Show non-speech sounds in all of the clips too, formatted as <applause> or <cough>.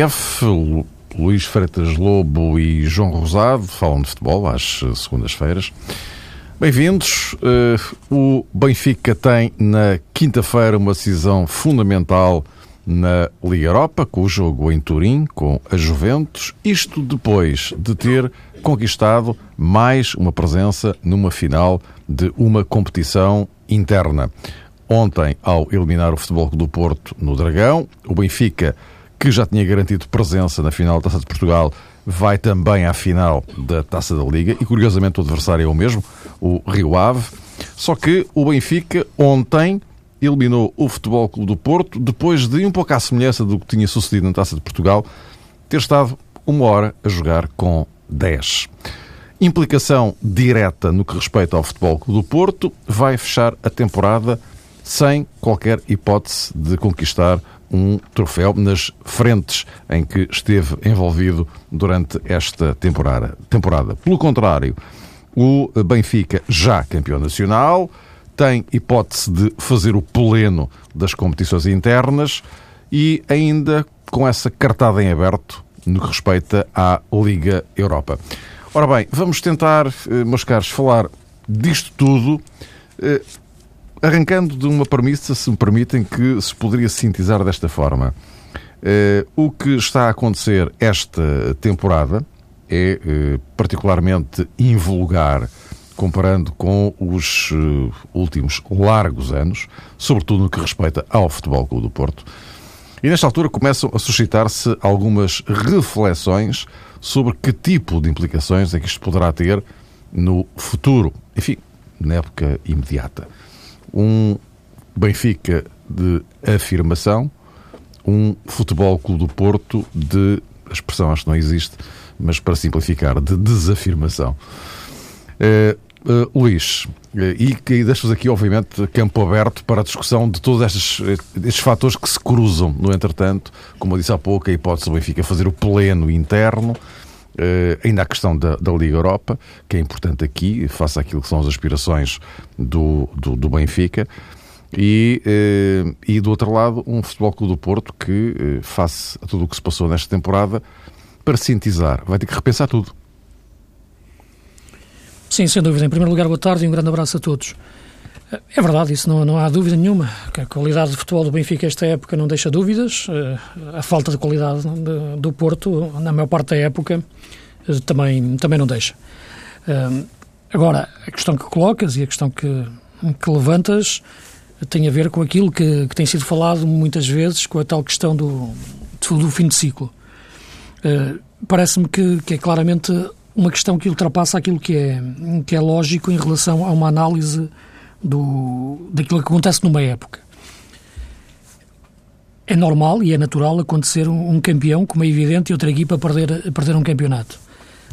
F, Luís Freitas Lobo e João Rosado falam de futebol às segundas-feiras. Bem-vindos. Uh, o Benfica tem na quinta-feira uma decisão fundamental na Liga Europa, com o jogo em Turim, com a Juventus. Isto depois de ter conquistado mais uma presença numa final de uma competição interna. Ontem, ao eliminar o Futebol do Porto no Dragão, o Benfica, que já tinha garantido presença na final da Taça de Portugal, vai também à final da Taça da Liga e, curiosamente, o adversário é o mesmo, o Rio Ave. Só que o Benfica, ontem, eliminou o Futebol Clube do Porto, depois de, um pouco à semelhança do que tinha sucedido na Taça de Portugal, ter estado uma hora a jogar com 10. Implicação direta no que respeita ao Futebol Clube do Porto, vai fechar a temporada sem qualquer hipótese de conquistar um troféu nas frentes em que esteve envolvido durante esta temporada. temporada. Pelo contrário, o Benfica, já campeão nacional, tem hipótese de fazer o pleno das competições internas e ainda com essa cartada em aberto no que respeita à Liga Europa. Ora bem, vamos tentar, eh, meus caros, falar disto tudo eh, Arrancando de uma premissa, se me permitem, que se poderia sintetizar desta forma. Uh, o que está a acontecer esta temporada é uh, particularmente invulgar comparando com os uh, últimos largos anos, sobretudo no que respeita ao Futebol Clube do Porto. E nesta altura começam a suscitar-se algumas reflexões sobre que tipo de implicações é que isto poderá ter no futuro, enfim, na época imediata um Benfica de afirmação, um Futebol Clube do Porto de, a expressão acho que não existe, mas para simplificar, de desafirmação. Uh, uh, Luís, uh, e, e deixo-vos aqui, obviamente, campo aberto para a discussão de todos estes, estes fatores que se cruzam, no entretanto, como eu disse há pouco, a hipótese do Benfica fazer o pleno interno, Uh, ainda a questão da, da, Liga Europa, que é importante aqui, face àquilo que são as aspirações do, do, do Benfica. E, uh, e do outro lado, um Futebol Clube do Porto que, uh, face a tudo o que se passou nesta temporada, para sintetizar, vai ter que repensar tudo. Sim, sem dúvida. Em primeiro lugar, boa tarde e um grande abraço a todos. É verdade, isso não, não há dúvida nenhuma. Que a qualidade de futebol do Benfica esta época não deixa dúvidas. Eh, a falta de qualidade do Porto, na maior parte da época, eh, também, também não deixa. Eh, agora, a questão que colocas e a questão que, que levantas tem a ver com aquilo que, que tem sido falado muitas vezes, com a tal questão do, do fim de ciclo. Parece-me que, que é claramente uma questão que ultrapassa aquilo que é, que é lógico em relação a uma análise do, daquilo que acontece numa época. É normal e é natural acontecer um, campeão, como é evidente, e outra equipa perder, perder um campeonato.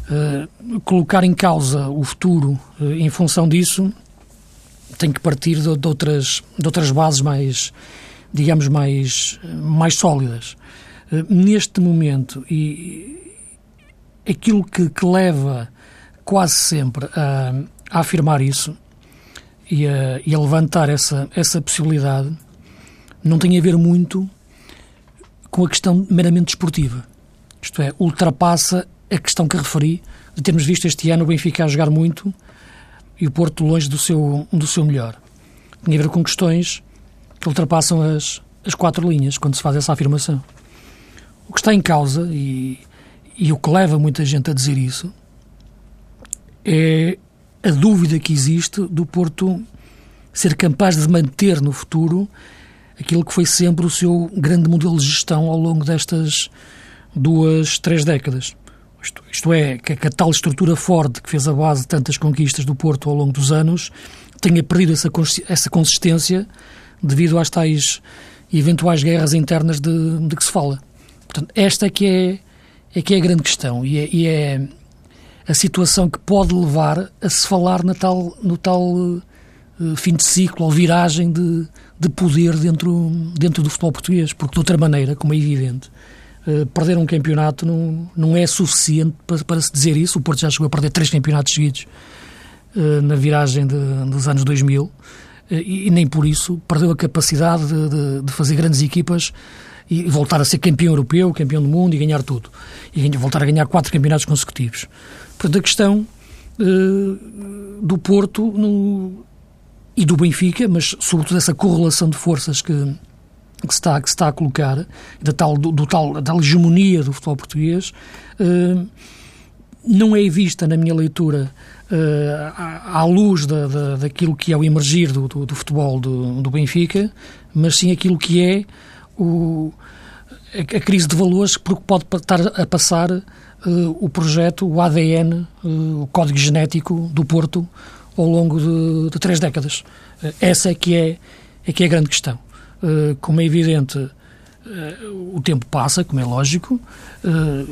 Uh, colocar em causa o futuro uh, em função disso tem que partir de, de, outras, de outras bases mais, digamos, mais, mais sólidas. Uh, neste momento, e aquilo que, que leva quase sempre a, a afirmar isso e a, e a levantar essa, essa possibilidade não tem a ver muito com a questão meramente esportiva. Isto é, ultrapassa a questão que referi de termos visto este ano o Benfica a jogar muito e o Porto longe do seu, do seu melhor. Tem a ver com questões que ultrapassam as, as quatro linhas quando se faz essa afirmação. O que está em causa, e, e o que leva muita gente a dizer isso, é a dúvida que existe do Porto ser capaz de manter no futuro aquilo que foi sempre o seu grande modelo de gestão ao longo destas duas, três décadas. Isto, isto é, que a, tal estrutura forte que fez a base de tantas conquistas do Porto ao longo dos anos tenha perdido essa, essa consistência devido às tais eventuais guerras internas de, de que se fala. Portanto, esta é que é, é que é a grande questão e é, e é a situação que pode levar a se falar na tal, no tal uh, fim de ciclo ou viragem de, de poder dentro, dentro do futebol português, porque de outra maneira, como é evidente, uh, perder um campeonato não, não é suficiente para, para se dizer isso. O Porto já chegou a perder três campeonatos seguidos uh, na viragem de, dos anos 2000 e, e, nem por isso perdeu a capacidade de, de, de fazer grandes equipas e voltar a ser campeão europeu, campeão do mundo e ganhar tudo. E voltar a ganhar quatro campeonatos consecutivos. Portanto, a questão uh, do Porto no, e do Benfica, mas sobretudo essa correlação de forças que, que, se, está, que se está a colocar, da tal, do, do tal, da hegemonia do futebol português, uh, não é vista, na minha leitura, uh, à, à, luz da, da, daquilo que é o emergir do, do, do futebol do, do, Benfica, mas sim aquilo que é o, a, crise de valores que pode estar a passar uh, o projeto, o ADN, uh, o código genético do Porto ao longo de, de três décadas. essa é que é, é que é a grande questão. como é evidente, o tempo passa, como é lógico,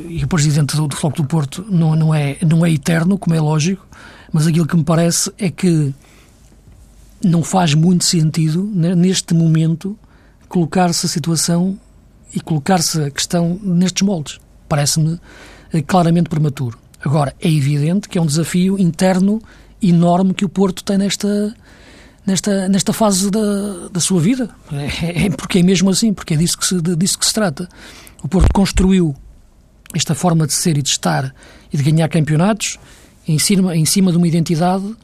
e o presidente do, do Floco do Porto não, não, é, não é eterno, como é lógico, mas aquilo que me parece é que não faz muito sentido, né, neste momento, colocar-se a situação e colocar-se a questão nestes moldes. Parece-me eh, claramente prematuro. Agora, é evidente que é um desafio interno enorme que o Porto tem nesta, nesta, nesta fase da, da sua vida. É, é, porque é mesmo assim, porque é disso que, se, disso que se trata. O Porto construiu esta forma de ser e de estar e de ganhar campeonatos em cima, em cima de uma identidade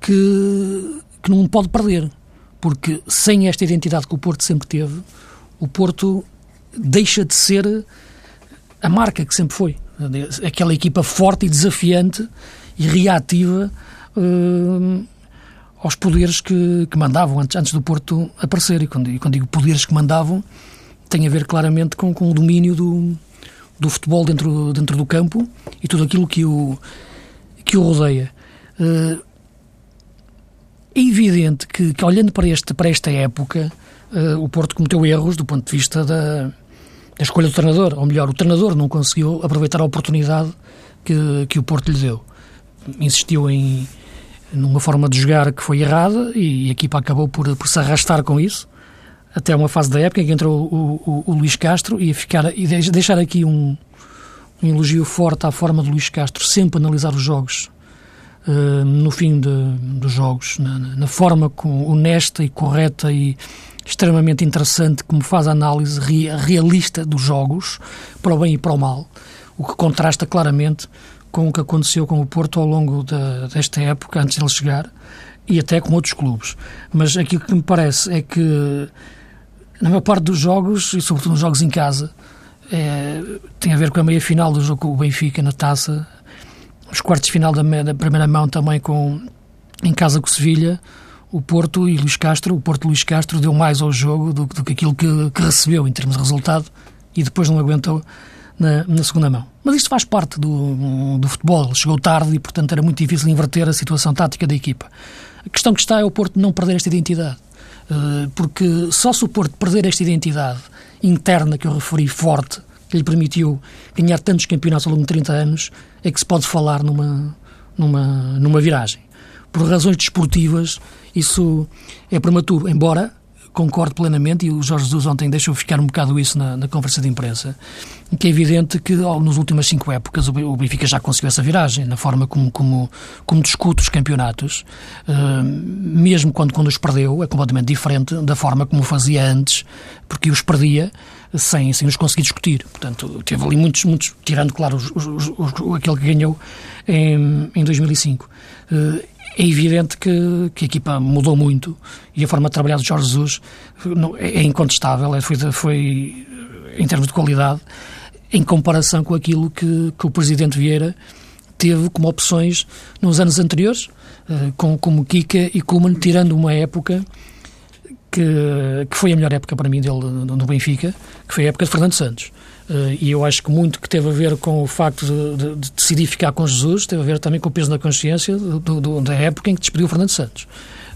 que, que não pode perder. Porque sem esta identidade que o Porto sempre teve, o Porto deixa de ser a marca que sempre foi. Aquela equipa forte e desafiante e reativa uh, aos poderes que, que mandavam antes, antes do Porto aparecer. E quando, quando digo poderes que mandavam, tem a ver claramente com, com o domínio do, do futebol dentro, dentro do campo e tudo aquilo que o, que o rodeia. Uh, é evidente que, que, olhando para, este, para esta época, uh, o Porto cometeu erros do ponto de vista da, da, escolha do treinador. Ou melhor, o treinador não conseguiu aproveitar a oportunidade que, que o Porto lhe deu. Insistiu em numa forma de jogar que foi errada e a equipa acabou por, por se arrastar com isso até uma fase da época em que entrou o, o, o Luís Castro e, ficar, e deixar aqui um, um elogio forte à forma de Luís Castro sempre analisar os jogos uh, no fim dos jogos, na, na, forma com, honesta e correta e extremamente interessante como faz a análise realista dos jogos, para o bem e para o mal, o que contrasta claramente com o que aconteceu com o Porto ao longo de, desta época, antes de ele chegar, e até com outros clubes. Mas aquilo que me parece é que, na maior parte dos jogos, e sobretudo nos jogos em casa, é, tem a ver com a meia-final do jogo com o Benfica na taça, os quartos de final da, da, primeira mão também com em casa com o Sevilha, o Porto e Luís Castro, o Porto Luís Castro deu mais ao jogo do, do que aquilo que, que, recebeu em termos de resultado e depois não aguentou na, na segunda mão. Mas isto faz parte do, do futebol, chegou tarde e portanto era muito difícil inverter a situação tática da equipa. A questão que está é o Porto não perder esta identidade, eh, porque só se o Porto perder esta identidade interna que eu referi, forte, que lhe permitiu ganhar tantos campeonatos ao longo de 30 anos, é que se pode falar numa, numa, numa viragem. Por razões desportivas, isso é prematuro, embora concordo plenamente, e o Jorge Jesus ontem deixou ficar um bocado isso na, na conversa de imprensa, que é evidente que nas últimas cinco épocas o Benfica já conseguiu essa viragem, na forma como, como, como discute os campeonatos, uh, mesmo quando, quando os perdeu, é completamente diferente da forma como fazia antes, porque os perdia sem, sem os conseguir discutir. Portanto, teve ali muitos, muitos tirando, claro, os, os, os, aquele que ganhou em, em 2005. Uh, é evidente que, que, a equipa mudou muito e a forma de trabalhar de Jorge Jesus é, é incontestável, é, foi, foi, em termos de qualidade, em comparação com aquilo que, que o Presidente Vieira teve como opções nos anos anteriores, uh, com, como Kika e Kuman, tirando uma época que, que foi a melhor época para mim dele no Benfica, que foi a época de Fernando Santos. Uh, e eu acho que muito que teve a ver com o facto de, de, de, decidir ficar com Jesus, teve a ver também com o peso na consciência do, do, da época em que despediu o Fernando Santos.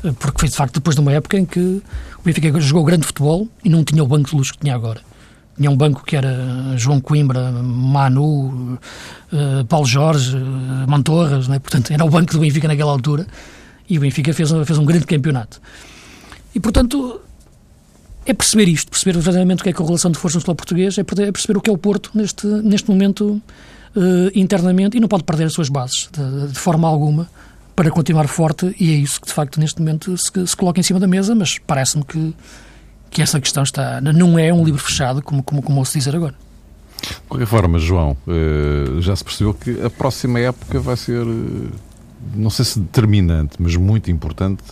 Uh, porque foi de facto depois de uma época em que o Benfica jogou grande futebol e não tinha o banco de luz que tinha agora. Tinha um banco que era João Coimbra, Manu, uh, Paulo Jorge, Mantorras, né? portanto era o banco do Benfica naquela altura e o Benfica fez, fez um grande campeonato. E, portanto, é perceber isto, perceber verdadeiramente o que é a correlação de força no futebol português, é perceber o que é o Porto neste, neste momento uh, internamente e não pode perder as suas bases de, de, forma alguma para continuar forte e é isso que de facto neste momento se, se coloca em cima da mesa, mas parece-me que, que essa questão está não é um livro fechado, como, como, como ouço dizer agora. De qualquer forma, João, eh, já se percebeu que a próxima época vai ser, eh, não sei se determinante, mas muito importante,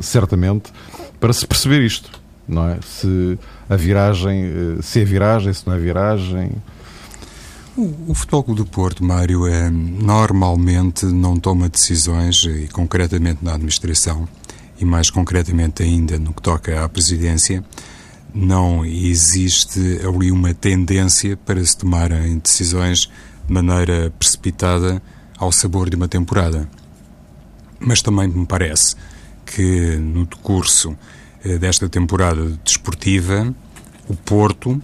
certamente, para se perceber isto, não é? Se a viragem, eh, se é viragem, se não é viragem. O, o Futebol Clube do Porto, Mário, é, normalmente não toma decisões, e concretamente na administração, e mais concretamente ainda no que toca à presidência, não existe ali uma tendência para se tomarem decisões de maneira precipitada ao sabor de uma temporada. Mas também me parece que no decurso eh, desta temporada desportiva, o Porto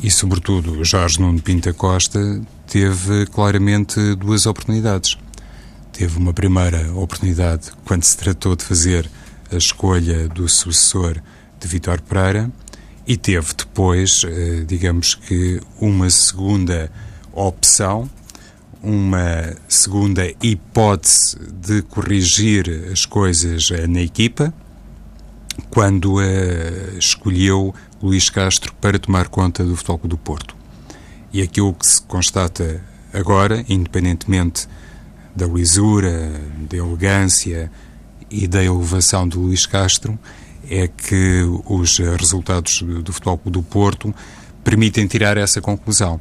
e, sobretudo, Jorge Nuno Pinta Costa teve claramente duas oportunidades. Teve uma primeira oportunidade quando se tratou de fazer a escolha do sucessor de Vitor Pereira e teve depois, eh, digamos que, uma segunda opção, uma segunda hipótese de corrigir as coisas eh, na equipa, quando uh, escolheu Luís Castro para tomar conta do Futebol do Porto. E aquilo que se constata agora, independentemente da lisura, da elegância e da elevação de Luís Castro, é que os resultados do Futebol do Porto permitem tirar essa conclusão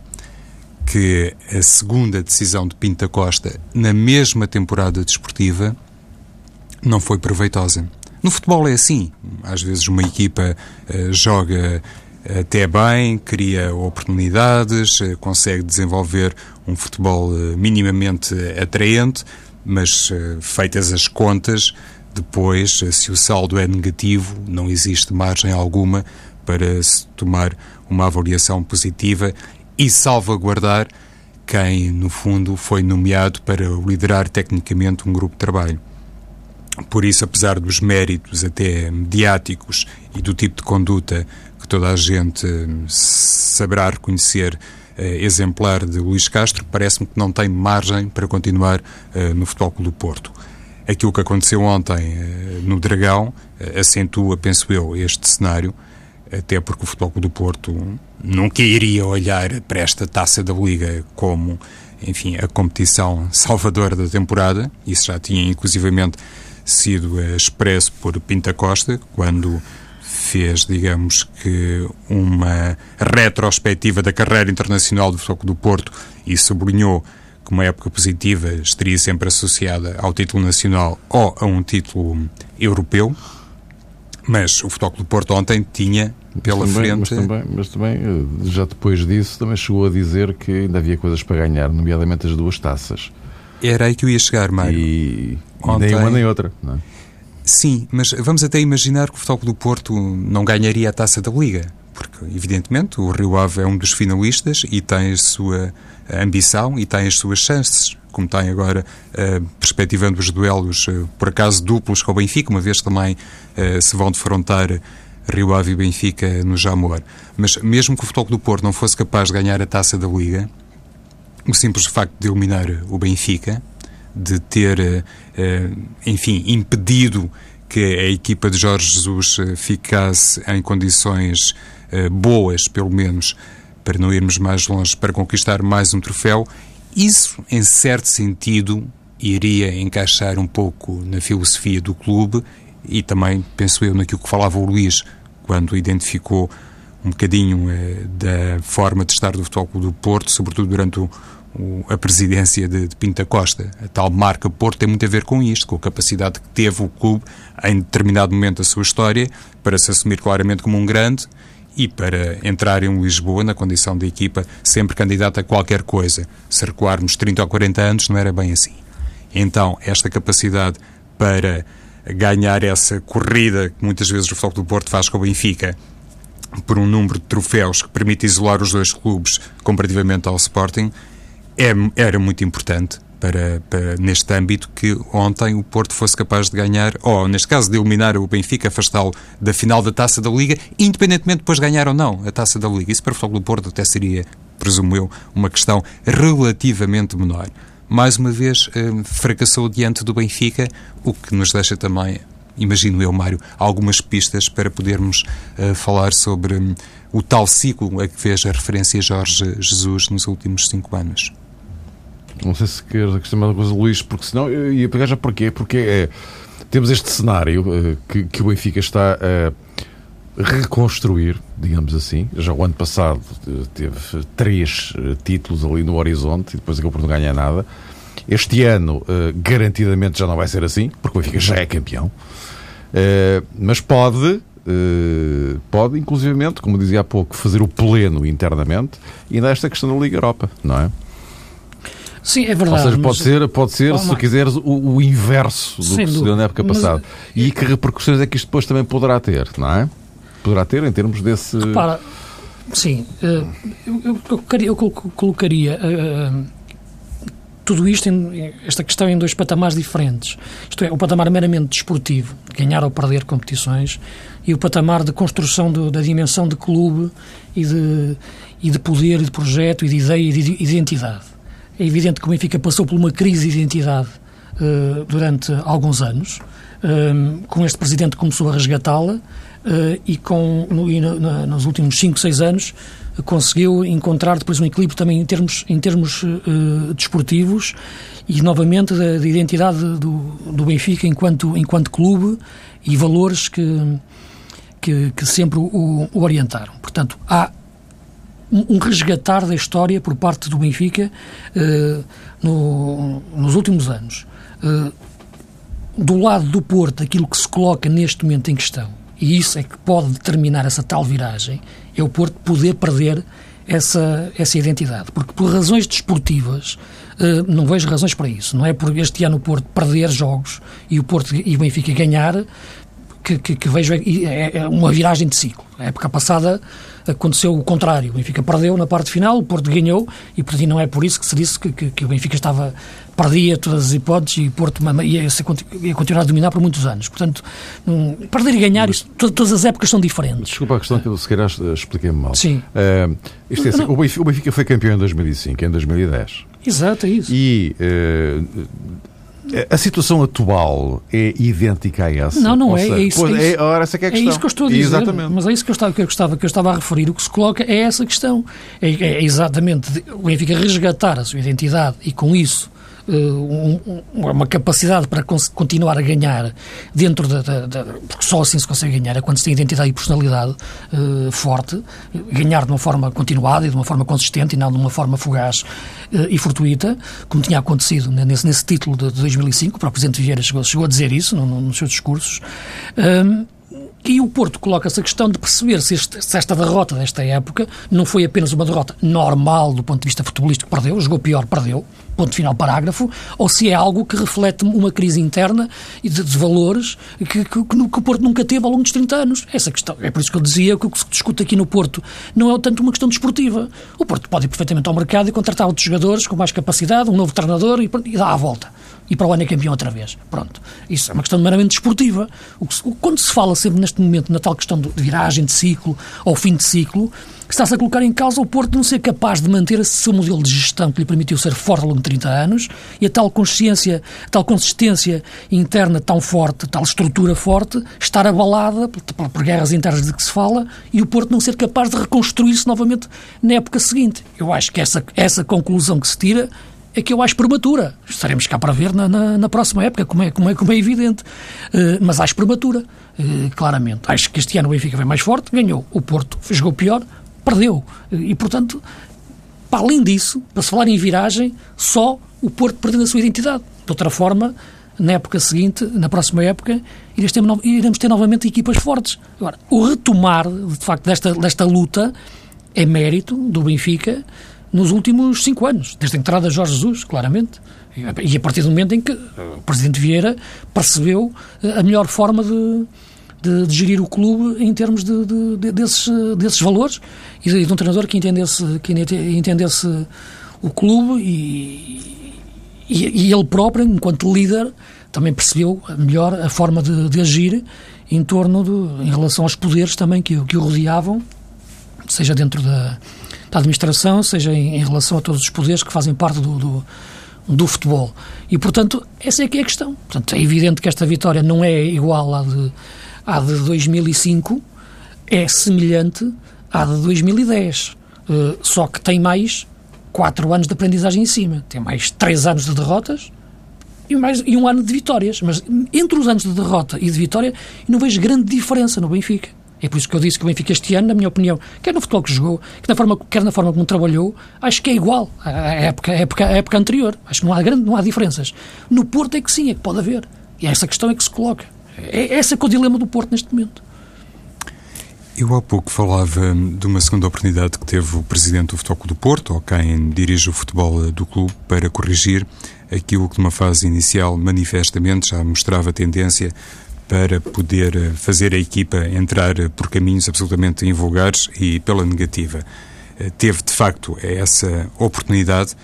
que a segunda decisão de Pinta Costa na mesma temporada desportiva não foi proveitosa. No futebol é assim. Às vezes uma equipa uh, joga até bem, cria oportunidades, uh, consegue desenvolver um futebol uh, minimamente atraente, mas feitas as contas, depois, se o saldo é negativo, não existe margem alguma para se tomar uma avaliação positiva e salvaguardar quem, no fundo, foi nomeado para liderar tecnicamente um grupo de trabalho. Por isso, apesar dos méritos até mediáticos e do tipo de conduta que toda a gente saberá reconhecer eh, exemplar de Luís Castro, parece-me que não tem margem para continuar eh, no Futebol Clube do Porto. Aquilo que aconteceu ontem eh, no Dragão acentua, penso eu, este cenário, até porque o Futebol Clube do Porto nunca iria olhar para esta taça da Liga como, enfim, a competição <laughs> salvadora da temporada. Isso já tinha, inclusivamente, sido expresso por Pinta Costa, quando fez, digamos que, uma retrospectiva da carreira internacional do Futebol do Porto e sublinhou que uma época positiva estaria sempre associada ao título nacional ou a um título europeu, mas o Futebol do Porto ontem tinha pela também, frente... Mas também, mas também, eh, já depois disso, também chegou a dizer que ainda havia coisas para ganhar, nomeadamente as duas taças. Era aí que eu ia chegar, Mário. E, ontem... nem uma nem outra, não é? Sim, mas vamos até imaginar que o Futebol do Porto não ganharia a taça da Liga, porque, evidentemente, o Rio Ave é um dos finalistas e tem a sua ambição e tem as suas chances, como tem agora, uh, perspectivando os duelos, uh, por acaso, duplos com o Benfica, uma vez também uh, se vão defrontar Rio Ave e Benfica no Jamor. Mas mesmo que o Futebol do Porto não fosse capaz de ganhar a taça da Liga, o simples facto de eliminar o Benfica, de ter, enfim, impedido que a equipa de Jorge Jesus ficasse em condições boas, pelo menos, para não irmos mais longe, para conquistar mais um troféu, isso, em certo sentido, iria encaixar um pouco na filosofia do clube e também, penso eu, naquilo que falava o Luís quando identificou um bocadinho eh, da forma de estar do Futebol Clube do Porto, sobretudo durante o, o, a presidência de, de Pinta Costa. A tal marca Porto tem muito a ver com isto, com a capacidade que teve o clube em determinado momento da sua história para se assumir claramente como um grande e para entrar em Lisboa na condição de equipa sempre candidata a qualquer coisa. Se recuarmos 30 ou 40 anos, não era bem assim. Então, esta capacidade para ganhar essa corrida que muitas vezes o Futebol do Porto faz com o Benfica por um número de troféus que permite isolar os dois clubes comparativamente ao Sporting, é, era muito importante para, para, neste âmbito que ontem o Porto fosse capaz de ganhar, ou neste caso de eliminar o Benfica, afastá-lo da final da Taça da Liga, independentemente de depois ganhar ou não a Taça da Liga. Isso para o Futebol do Porto até seria, presumo eu, uma questão relativamente menor. Mais uma vez, eh, fracassou diante do Benfica, o que nos deixa também imagino eu, Mário, algumas pistas para podermos uh, falar sobre um, o tal ciclo a que fez a referência Jorge Jesus nos últimos cinco anos. Não sei se queres acrescentar uma coisa, Luís, porque senão eu ia pegar já porquê? Porque é, temos este cenário uh, que, que, o Benfica está a reconstruir, digamos assim. Já o ano passado uh, teve três uh, títulos ali no horizonte e depois acabou por não ganhar nada. Este ano, garantidamente, já não vai ser assim, porque o Benfica já é campeão. mas pode Uh, pode, inclusivamente, como dizia há pouco, fazer o pleno internamente e nesta questão da Liga Europa, não é? Sim, é verdade. Ou seja, pode ser, pode ser se quiseres, o, o inverso do que se deu na época passada. Mas... E que repercussões é que isto depois também poderá ter, não é? Poderá ter em termos desse. Repara, sim, eh, eu, eu, colocaria. Uh, tudo isto, esta questão em dois patamares diferentes. Isto é, o patamar meramente desportivo, ganhar ou perder competições, e o patamar de construção do, da dimensão de clube e de, e de poder, e de projeto, e de ideia e de identidade. É evidente que o Benfica passou por uma crise de identidade uh, durante alguns anos. Eh, com este presidente começou a resgatá-la uh, e, com, no, e no, no, nos últimos 5, 6 anos conseguiu encontrar depois um equilíbrio também em termos, em termos uh, desportivos e novamente da, da identidade do, do Benfica enquanto, enquanto clube e valores que, que, que sempre o, o orientaram. Portanto, há um resgatar da história por parte do Benfica uh, no, nos últimos anos. Uh, do lado do Porto, aquilo que se coloca neste momento em questão, e isso é que pode determinar essa tal viragem, é o Porto poder perder essa, essa identidade. Porque por razões desportivas, uh, não vejo razões para isso. Não é por este ano o Porto perder jogos e o Porto e o Benfica ganhar que, que, que vejo é, é uma viragem de ciclo. A época passada aconteceu o contrário. O Benfica perdeu na parte final, o Porto ganhou e, portanto, não é por isso que se disse que, que, que o Benfica estava perdia todas as hipóteses e o Porto ia, ia, continuar a dominar por muitos anos. Portanto, um, perder e ganhar, todas as épocas são diferentes. Desculpa a questão que eu se calhar expliquei-me mal. Sim. Uh, isto é assim, o, Benfica, o Benfica foi campeão em 2005, em 2010. Exato, é isso. E uh, a situação atual é idêntica a essa? Não, não é. Seja, é isso, pois, é, isso. É, ora, essa é, a questão. é isso que eu estou a dizer. Exatamente. Mas é isso que eu, estava, que, eu gostava, que eu estava a referir. O que se coloca é essa questão. É, é exatamente o Benfica resgatar a sua identidade e, com isso, um, uma capacidade para continuar a ganhar dentro da, da, da, porque só assim se consegue ganhar é quando se tem identidade e personalidade uh, forte, ganhar de uma forma continuada e de uma forma consistente e não de uma forma fugaz uh, e fortuita, como tinha acontecido nesse, nesse título de, de 2005, o próprio Presidente Vieira chegou, chegou a dizer isso no, no, nos seus discursos. E o Porto coloca-se a questão de perceber se, este, se, esta derrota desta época não foi apenas uma derrota normal do ponto de vista futebolístico, perdeu, jogou pior, perdeu, ponto final parágrafo, ou se é algo que reflete uma crise interna e de, de valores que, que, que, o Porto nunca teve ao longo dos 30 anos. Essa questão, é por isso que eu dizia que o que se discute aqui no Porto não é tanto uma questão desportiva. O Porto pode ir perfeitamente ao mercado e contratar outros jogadores com mais capacidade, um novo treinador e, e dá a volta e para o ano é campeão outra vez. Pronto. Isso é uma questão meramente desportiva. Quando se fala sempre neste momento na tal questão de viragem de ciclo ou fim de ciclo, está-se a colocar em causa o Porto não ser capaz de manter esse seu modelo de gestão que lhe permitiu ser forte ao longo de 30 anos e a tal consciência, a tal consistência interna tão forte, tal estrutura forte, estar abalada por, por, por guerras internas de que se fala e o Porto não ser capaz de reconstruir-se novamente na época seguinte. Eu acho que essa, essa conclusão que se tira é que eu acho prematura. Estaremos cá para ver na, na, na próxima época, como é, como é, como é evidente. Uh, mas acho prematura, uh, claramente. Acho que este ano o Benfica vem mais forte, ganhou. O Porto jogou pior, perdeu. Uh, e, portanto, para além disso, para se falar em viragem, só o Porto perdendo a sua identidade. De outra forma, na época seguinte, na próxima época, iremos ter, iremos ter novamente equipas fortes. Agora, o retomar, de facto, desta, desta luta é mérito do Benfica nos últimos cinco anos, desde a entrada de Jorge Jesus, claramente. E a partir do momento em que o Presidente Vieira percebeu eh, a melhor forma de, de, de gerir o clube em termos de, de, desses, desses valores e de, um treinador que entendesse, que entendesse o clube e, e, e ele próprio, enquanto líder, também percebeu melhor a forma de, agir em torno de, em relação aos poderes também que, que o rodeavam, seja dentro da da administração, seja em, em, relação a todos os poderes que fazem parte do, do, do futebol. E, portanto, essa é que é a questão. Portanto, é evidente que esta vitória não é igual à de, à de 2005, é semelhante à de 2010. Uh, só que tem mais quatro anos de aprendizagem em cima. Tem mais três anos de derrotas e, mais, e um ano de vitórias. Mas entre os anos de derrota e de vitória, não vejo grande diferença no Benfica. É por isso que eu disse que o Benfica este ano, na minha opinião, quer no futebol que jogou, quer na forma, quer na forma como trabalhou, acho que é igual à época, à época, à época anterior. Acho que não há, grande, não há diferenças. No Porto é que sim, é que pode haver. E essa questão é que se coloca. É, esse é que é o dilema do Porto neste momento. Eu há pouco falava de uma segunda oportunidade que teve o presidente do Futebol do Porto, ou quem dirige o futebol do clube, para corrigir aquilo que numa fase inicial manifestamente já mostrava tendência para poder eh, fazer a equipa entrar por caminhos absolutamente invulgares e pela negativa. Eh, teve, de facto, essa oportunidade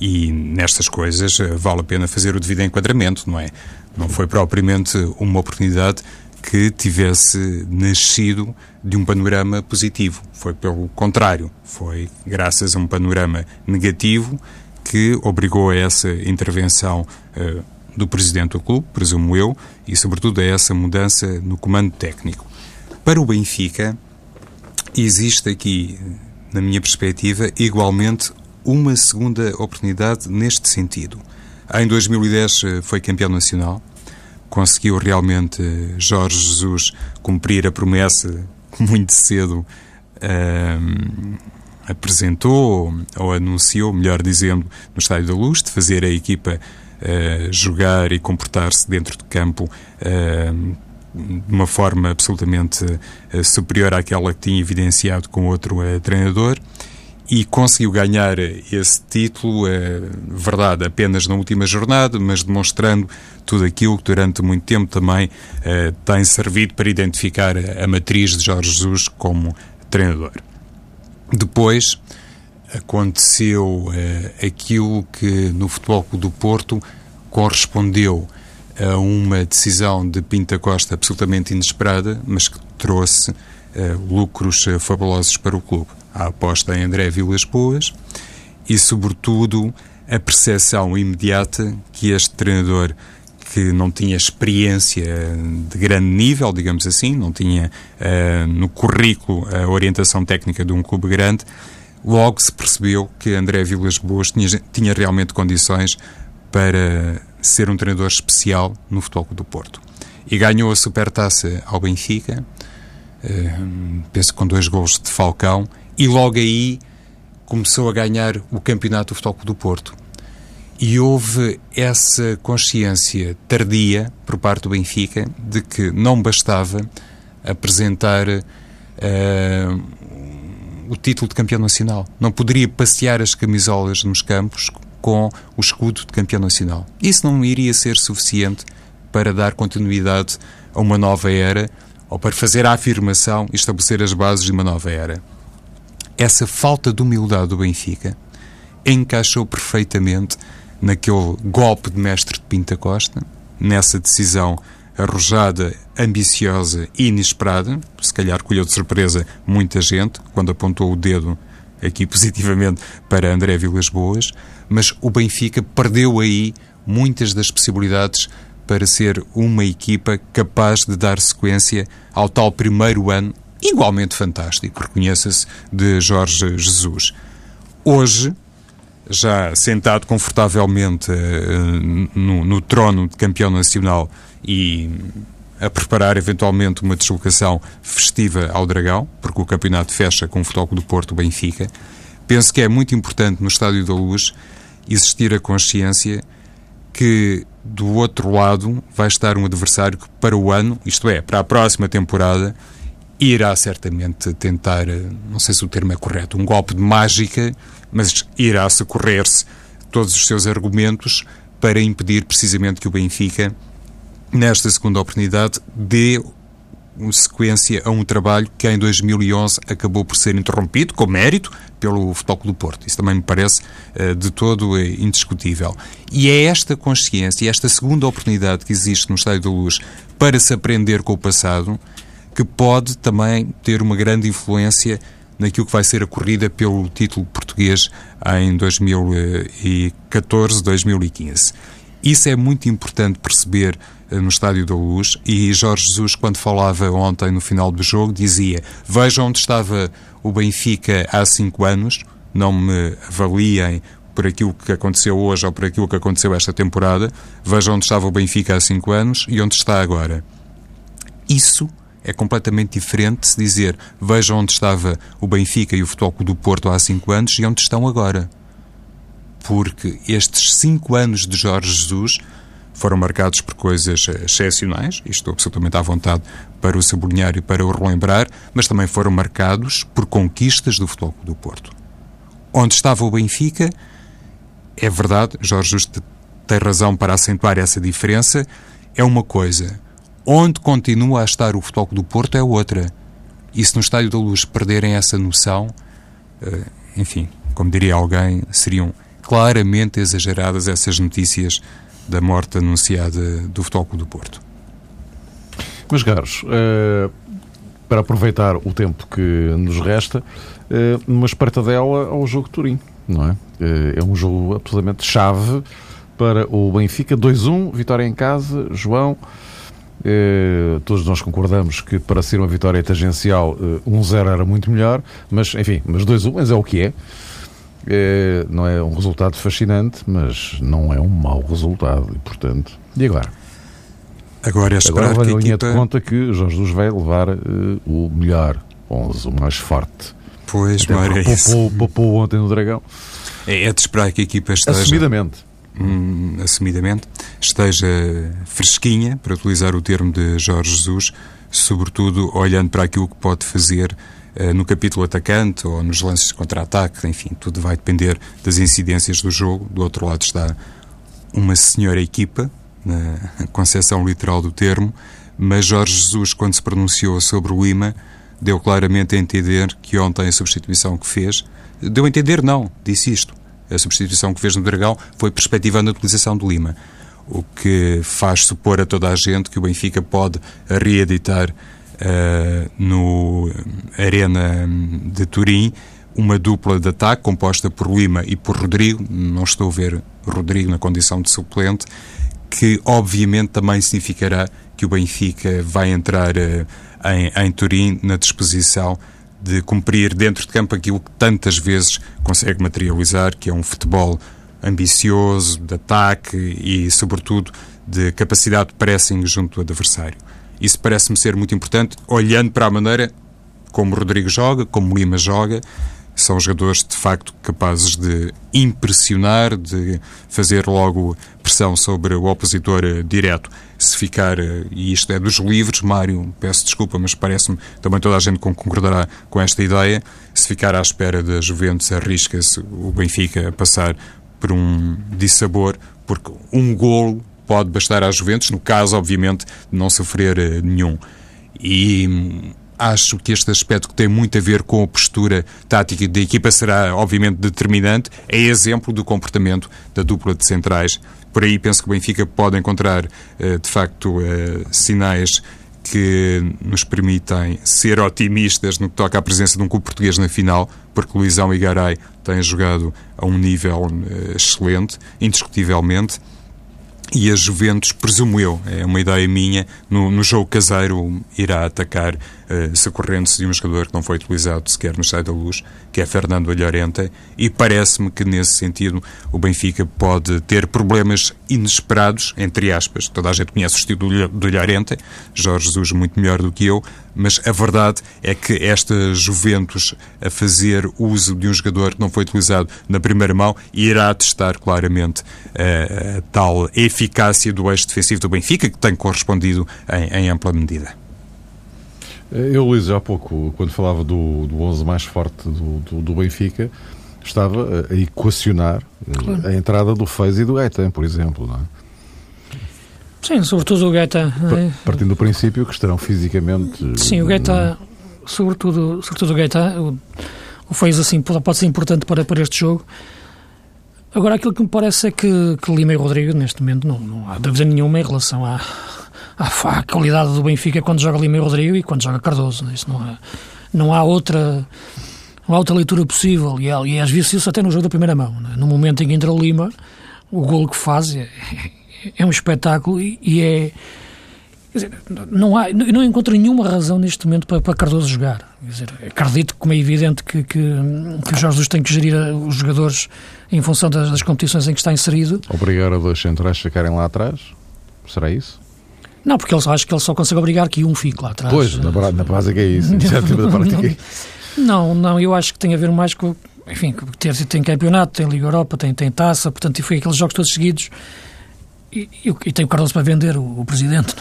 e nestas coisas eh, vale a pena fazer o devido enquadramento, não é? Não foi propriamente uma oportunidade que tivesse nascido de um panorama positivo. Foi pelo contrário, foi graças a um panorama negativo que obrigou a essa intervenção uh, do presidente do clube, presumo eu, e sobretudo a essa mudança no comando técnico. Para o Benfica, existe aqui, na minha perspectiva, igualmente uma segunda oportunidade neste sentido. Em 2010 eh, foi campeão nacional, conseguiu realmente eh, Jorge Jesus cumprir a promessa <laughs> muito cedo uh, apresentou ou anunciou, melhor dizendo, no Estádio da Luz, de fazer a equipa jogar e comportar-se dentro de campo uh, de uma forma absolutamente uh, superior àquela que tinha evidenciado com outro treinador e conseguiu ganhar esse título, verdade, apenas na última jornada, mas demonstrando tudo aquilo que durante muito tempo também tem servido para identificar a matriz de Jorge Jesus como treinador. Depois aconteceu aquilo que no Futebol Clube do Porto correspondeu a uma decisão de Pinta Costa absolutamente inesperada, mas que trouxe uh, lucros uh, fabulosos para o clube. A aposta em André Vilas Boas e, sobretudo, a percepção imediata que este treinador, que não tinha experiência de grande nível, digamos assim, não tinha uh, no currículo a orientação técnica de um clube grande, logo se percebeu que André Vilas Boas tinha, tinha realmente condições para ser um treinador especial no Futebol do Porto. E ganhou a supertaça ao Benfica, uh, penso com dois gols de Falcão, e logo aí começou a ganhar o campeonato do Futebol do Porto. E houve essa consciência tardia por parte do Benfica de que não bastava apresentar uh, o título de campeão nacional. Não poderia passear as camisolas nos campos com o escudo de campeão nacional. Isso não iria ser suficiente para dar continuidade a uma nova era ou para fazer a afirmação e estabelecer as bases de uma nova era. Essa falta de humildade do Benfica encaixou perfeitamente naquele golpe de mestre de Pinta Costa, nessa decisão arrojada, ambiciosa e inesperada, se calhar colheu de surpresa muita gente quando apontou o dedo aqui <laughs> positivamente para André Vilas Boas, mas o Benfica perdeu aí muitas das possibilidades para ser uma equipa capaz de dar sequência ao tal primeiro ano, igualmente fantástico, reconheça-se, de Jorge Jesus. Hoje, já sentado confortavelmente uh, no, no trono de campeão nacional e a preparar eventualmente uma deslocação festiva ao Dragão, porque o campeonato fecha com o Futebol do Porto Benfica. Penso que é muito importante no Estádio da Luz existir a consciência que do outro lado vai estar um adversário que para o ano, isto é, para a próxima temporada, irá certamente tentar, não sei se o termo é correto, um golpe de mágica, mas irá socorrer-se todos os seus argumentos para impedir precisamente que o Benfica nesta segunda oportunidade, dê sequência a um trabalho que em 2011 acabou por ser interrompido, com mérito, pelo Futebol do Porto. Isso também me parece uh, de todo uh, indiscutível. E é esta consciência, esta segunda oportunidade que existe no Estádio da Luz para se aprender com o passado, que pode também ter uma grande influência naquilo que vai ser a corrida pelo título português em 2014, 2015. Isso é muito importante perceber eh, no Estádio da Luz e Jorge Jesus, quando falava ontem no final do jogo, dizia: Vejam onde estava o Benfica há cinco anos, não me avaliem por aquilo que aconteceu hoje ou por aquilo que aconteceu esta temporada, vejam onde estava o Benfica há cinco anos e onde está agora. Isso é completamente diferente de se dizer vejam onde estava o Benfica e o Futebol Clube do Porto há cinco anos e onde estão agora. Porque estes cinco anos de Jorge Jesus foram marcados por coisas excepcionais, e estou absolutamente à vontade para o sublinhar e para o relembrar, mas também foram marcados por conquistas do Futebol do Porto. Onde estava o Benfica, é verdade, Jorge Jesus tem razão para acentuar essa diferença, é uma coisa. Onde continua a estar o Futebol do Porto é outra. E se no Estádio da Luz perderem essa noção, eh, enfim, como diria alguém, seriam claramente exageradas essas notícias da morte anunciada do Futebol do Porto. Mas, Carlos, uh, para aproveitar o tempo que nos resta, uh, uma espreitadela ao jogo de Turim, não é? Uh, é um jogo absolutamente chave para o Benfica. 2-1, vitória em casa, João. Uh, todos nós concordamos que para ser uma vitória tangencial uh, 1-0 era muito melhor, mas enfim, mas 2-1, mas é o que é. É, não é um resultado fascinante, mas não é um mau resultado. E, portanto, e agora? Agora é agora vai na linha equipa... de conta que Jorge Jesus vai levar uh, o melhor 11, o mais forte. Pois, Mário, é poupou, isso. poupou ontem no Dragão. É, é de esperar que a equipa esteja... Assumidamente. Hum, assumidamente, esteja fresquinha, para utilizar o termo de Jorge Jesus, sobretudo olhando para aquilo que pode fazer eh, no capítulo atacante ou nos lances de contra-ataque, enfim, tudo vai depender das incidências do jogo. Do outro lado está uma senhora equipa, na concepção literal do termo, mas Jorge Jesus, quando se pronunciou sobre o Lima, deu claramente a entender que ontem a substituição que fez, deu a entender não, disse isto, a substituição que fez no Dragão foi perspectivando a utilização do Lima, o que faz supor a toda a gente que o Benfica pode reeditar uh, no Arena de Turim uma dupla de ataque composta por Lima e por Rodrigo. Não estou a ver Rodrigo na condição de suplente, que obviamente também significará que o Benfica vai entrar uh, em, em Turim na disposição de cumprir dentro de campo aquilo que tantas vezes consegue materializar, que é um futebol ambicioso, de ataque e, sobretudo, de capacidade de pressing junto do adversário. Isso parece-me ser muito importante, olhando para a maneira como Rodrigo joga, como Lima joga. São jogadores de facto capazes de impressionar, de fazer logo pressão sobre o opositor eh, direto. Se ficar, eh, e isto é dos livros, Mário, peço desculpa, mas parece-me também toda a gente concordará com esta ideia. Se ficar à espera da Juventus, arrisca-se o Benfica a passar por um dissabor, porque um golo pode bastar à Juventus, no caso, obviamente, de não sofrer uh, nenhum. E hum, acho que este aspecto que tem muito a ver com a postura tática da equipa será, obviamente, determinante. É exemplo do comportamento da dupla de centrais. Por aí penso que o Benfica pode encontrar, uh, de facto, uh, sinais que nos permitem ser otimistas no que toca à presença de um clube português na final, porque Luizão e Garay têm jogado a um nível excelente, indiscutivelmente. E a Juventus, presumo eu, é uma ideia minha, no, no jogo caseiro irá atacar socorrendo-se de um jogador que não foi utilizado sequer no Sai da Luz, que é Fernando Olhorente, e parece-me que nesse sentido o Benfica pode ter problemas inesperados, entre aspas, toda a gente conhece o estilo do Olhorente, Jorge Jesus muito melhor do que eu, mas a verdade é que esta Juventus a fazer uso de um jogador que não foi utilizado na primeira mão irá testar claramente uh, a tal eficácia do eixo defensivo do Benfica, que tem correspondido em, em ampla medida. Eu, Luís, há pouco, quando falava do, do 11 mais forte do, do, do Benfica, estava a equacionar claro. a entrada do Fez e do Gaetan, por exemplo, não é? Sim, sobretudo o Gaeta. É? Partindo do princípio que estarão fisicamente. Sim, o Gaeta, sobretudo, sobretudo o Gaeta, o, o fez assim, pode ser importante para, para este jogo. Agora, aquilo que me parece é que, que Lima e Rodrigo, neste momento, não, não há dúvida nenhuma em relação à, à, qualidade do Benfica quando joga Lima e Rodrigo e quando joga Cardoso. Isso não há, não há outra não há outra leitura possível. E, e às vezes isso até no jogo da primeira mão. Né? No momento em que entra o Lima, o golo que faz é, é um espetáculo e, e é. Dizer, não, há, não encontro nenhuma razão neste momento para, para Cardoso jogar. Dizer, acredito, como é evidente, que, que, que o Jorge Jesus tem que gerir os jogadores em função das, das competições em que está inserido. Obrigar a dois centrais a ficarem lá atrás? Será isso? Não, porque ele, acho que ele só consegue obrigar que um fique lá atrás. Pois, na, na prática é isso. <laughs> na prática é isso. Não, não, eu acho que tem a ver mais com, enfim, tem campeonato, tem Liga Europa, tem, tem taça, portanto, e foi aqueles jogos todos seguidos. E, e, tem o Cardoso para vender, o, o presidente.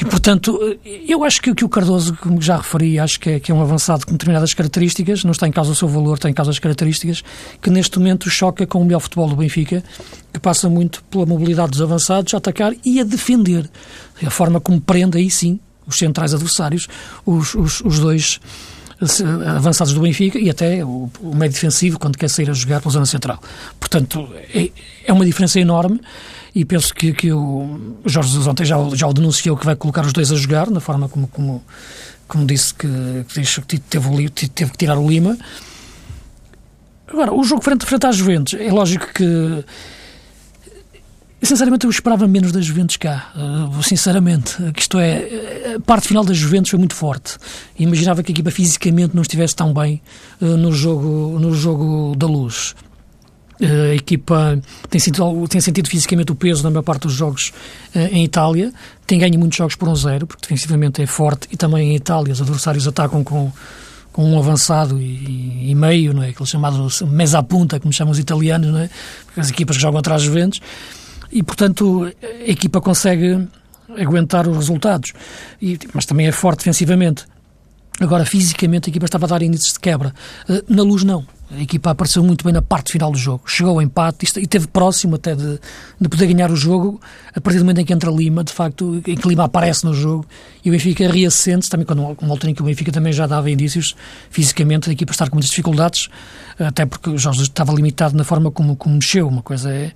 E, portanto, eu acho que, que o Cardoso, como já referi, acho que é, que é um avançado com determinadas características, não está em causa o seu valor, está em causa as características, que neste momento choca com o melhor futebol do Benfica, que passa muito pela mobilidade dos avançados, a atacar e a defender. A forma como prende, aí sim, os centrais adversários, os, os, os dois avançados do Benfica e até o, o meio defensivo quando quer sair a jogar pela zona central. Portanto, é, é uma diferença enorme e penso que, que o Jorge Jesus ontem já, já o denunciou que vai colocar os dois a jogar, na forma como, como, como disse que, que teve, teve que tirar o Lima. Agora, o jogo frente, frente às Juventus, é lógico que Sinceramente, eu esperava menos das Juventus cá. Uh, sinceramente, isto é, a parte final das Juventus foi muito forte. Imaginava que a equipa fisicamente não estivesse tão bem uh, no, jogo, no jogo da luz. Uh, a equipa tem sentido, tem sentido fisicamente o peso na maior parte dos jogos em Itália. Tem ganho muitos jogos por um zero, porque defensivamente é forte. E também em Itália os adversários atacam com, com um avançado e, e meio, não é? Aquele chamado mesa punta, como chamam os italianos, não é? As equipas que jogam atrás das Juventus e, portanto, a equipa consegue aguentar os resultados, e, mas também é forte defensivamente. Agora, fisicamente, a equipa estava a dar índices de quebra. Eh, na luz, não. A equipa apareceu muito bem na parte final do jogo. Chegou ao empate e esteve próximo até de, de poder ganhar o jogo a partir do momento em que entra Lima, de facto, em que Lima aparece no jogo e o Benfica reassente também quando uma altura em que o Benfica também já dava indícios fisicamente da equipa estar com muitas dificuldades, até porque o Jorge estava limitado na forma como, como mexeu. Uma coisa é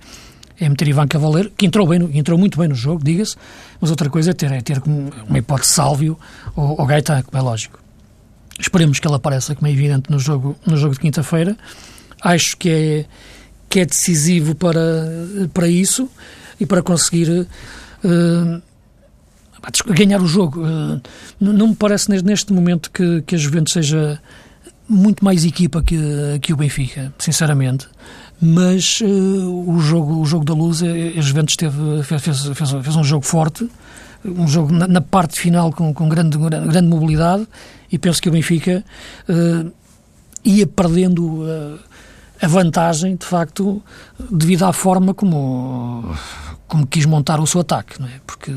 é meter Ivan Cavaleiro, que entrou, bem entrou muito bem no jogo, diga-se, mas outra coisa é ter, é ter uma hipótese Sálvio ou, ou Gaetan, como é lógico. Esperemos que ele apareça, como é evidente, no jogo, no jogo de quinta-feira. Acho que é, que é decisivo para, para isso e para conseguir uh, ganhar o jogo. Uh, não me parece neste momento que, que a Juventus seja muito mais equipa que, que o Benfica, sinceramente mas uh, o, jogo, o jogo da luz, a Juventus teve, fez, fez, fez, um jogo forte, um jogo na, na parte final com, com grande, grande mobilidade e penso que o Benfica uh, ia perdendo uh, a vantagem, de facto, devido à forma como, como quis montar o seu ataque, não é? porque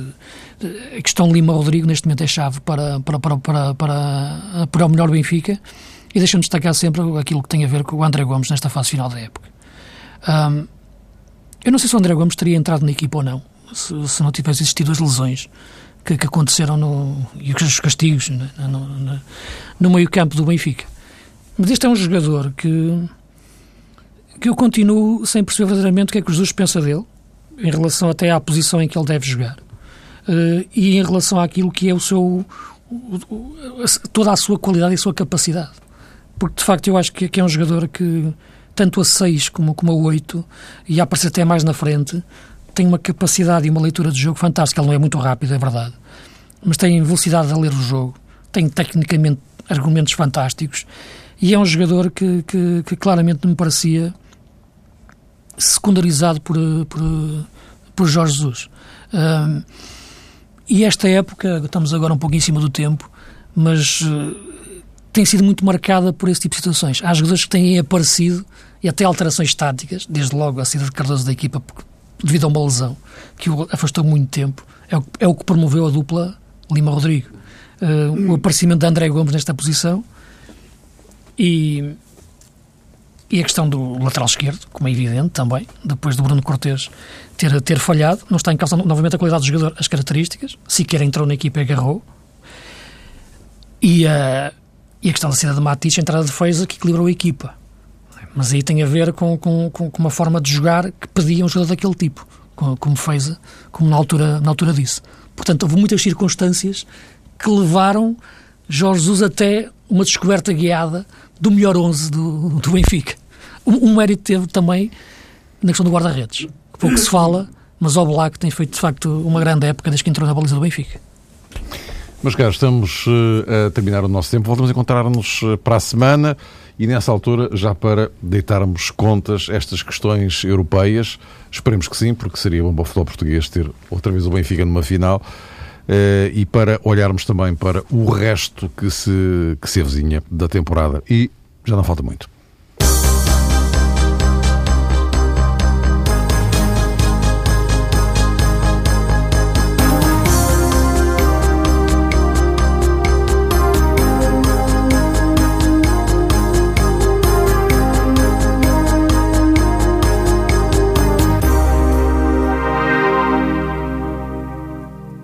a questão Lima-Rodrigo neste momento é chave para, para, para, para, para, para o melhor Benfica e deixa-me destacar sempre aquilo que tem a ver com o André Gomes nesta fase final da época. Um, eu não sei se o André Gomes teria entrado na equipa ou não, se, se não tivesse existido as lesões que, que aconteceram no, e os castigos no, no, no meio-campo do Benfica. Mas este é um jogador que, que eu continuo sem perceber verdadeiramente o que é que o Jesus pensa dele, em relação até à posição em que ele deve jogar, uh, e em relação àquilo que é o seu. toda a sua qualidade e a sua capacidade. Porque, de facto, eu acho que, que é um jogador que tanto a 6 como, como a 8, e a aparecer até mais na frente, tem uma capacidade e uma leitura de jogo fantástica. Ele não é muito rápido, é verdade, mas tem velocidade a ler o jogo, tem tecnicamente argumentos fantásticos, e é um jogador que, que, que claramente me parecia secundarizado por, por, por Jorge Jesus. Um, e esta época, estamos agora um pouco em cima do tempo, mas uh, tem sido muito marcada por esse tipo de situações. Há jogadores que têm aparecido e até alterações táticas, desde logo a saída de Cardoso da equipa devido a uma lesão que o afastou muito tempo, é o, é o que promoveu a dupla Lima-Rodrigo. Uh, o aparecimento de André Gomes nesta posição e, e a questão do lateral esquerdo, como é evidente também, depois do Bruno Cortes ter, ter falhado, não está em causa novamente a qualidade do jogador, as características, sequer entrou na equipa e agarrou. E a, e a questão da saída de Matisse, a entrada de defesa, que equilibrou a equipa. Mas aí tem a ver com, com, com uma forma de jogar que pedia um jogador daquele tipo, como fez, como na altura, na altura disse. Portanto, houve muitas circunstâncias que levaram Jorge Jesus até uma descoberta guiada do melhor 11 do, do Benfica. Um, um mérito teve também na questão do guarda-redes, que pouco se fala, mas o Black tem feito de facto uma grande época desde que entrou na baliza do Benfica. Meus caros, estamos uh, a terminar o nosso tempo. Voltamos a encontrar-nos uh, para a semana e nessa altura já para deitarmos contas estas questões europeias. Esperemos que sim, porque seria bom para o futebol português ter outra vez o Benfica numa final. Uh, e para olharmos também para o resto que se, que se avizinha da temporada. E já não falta muito.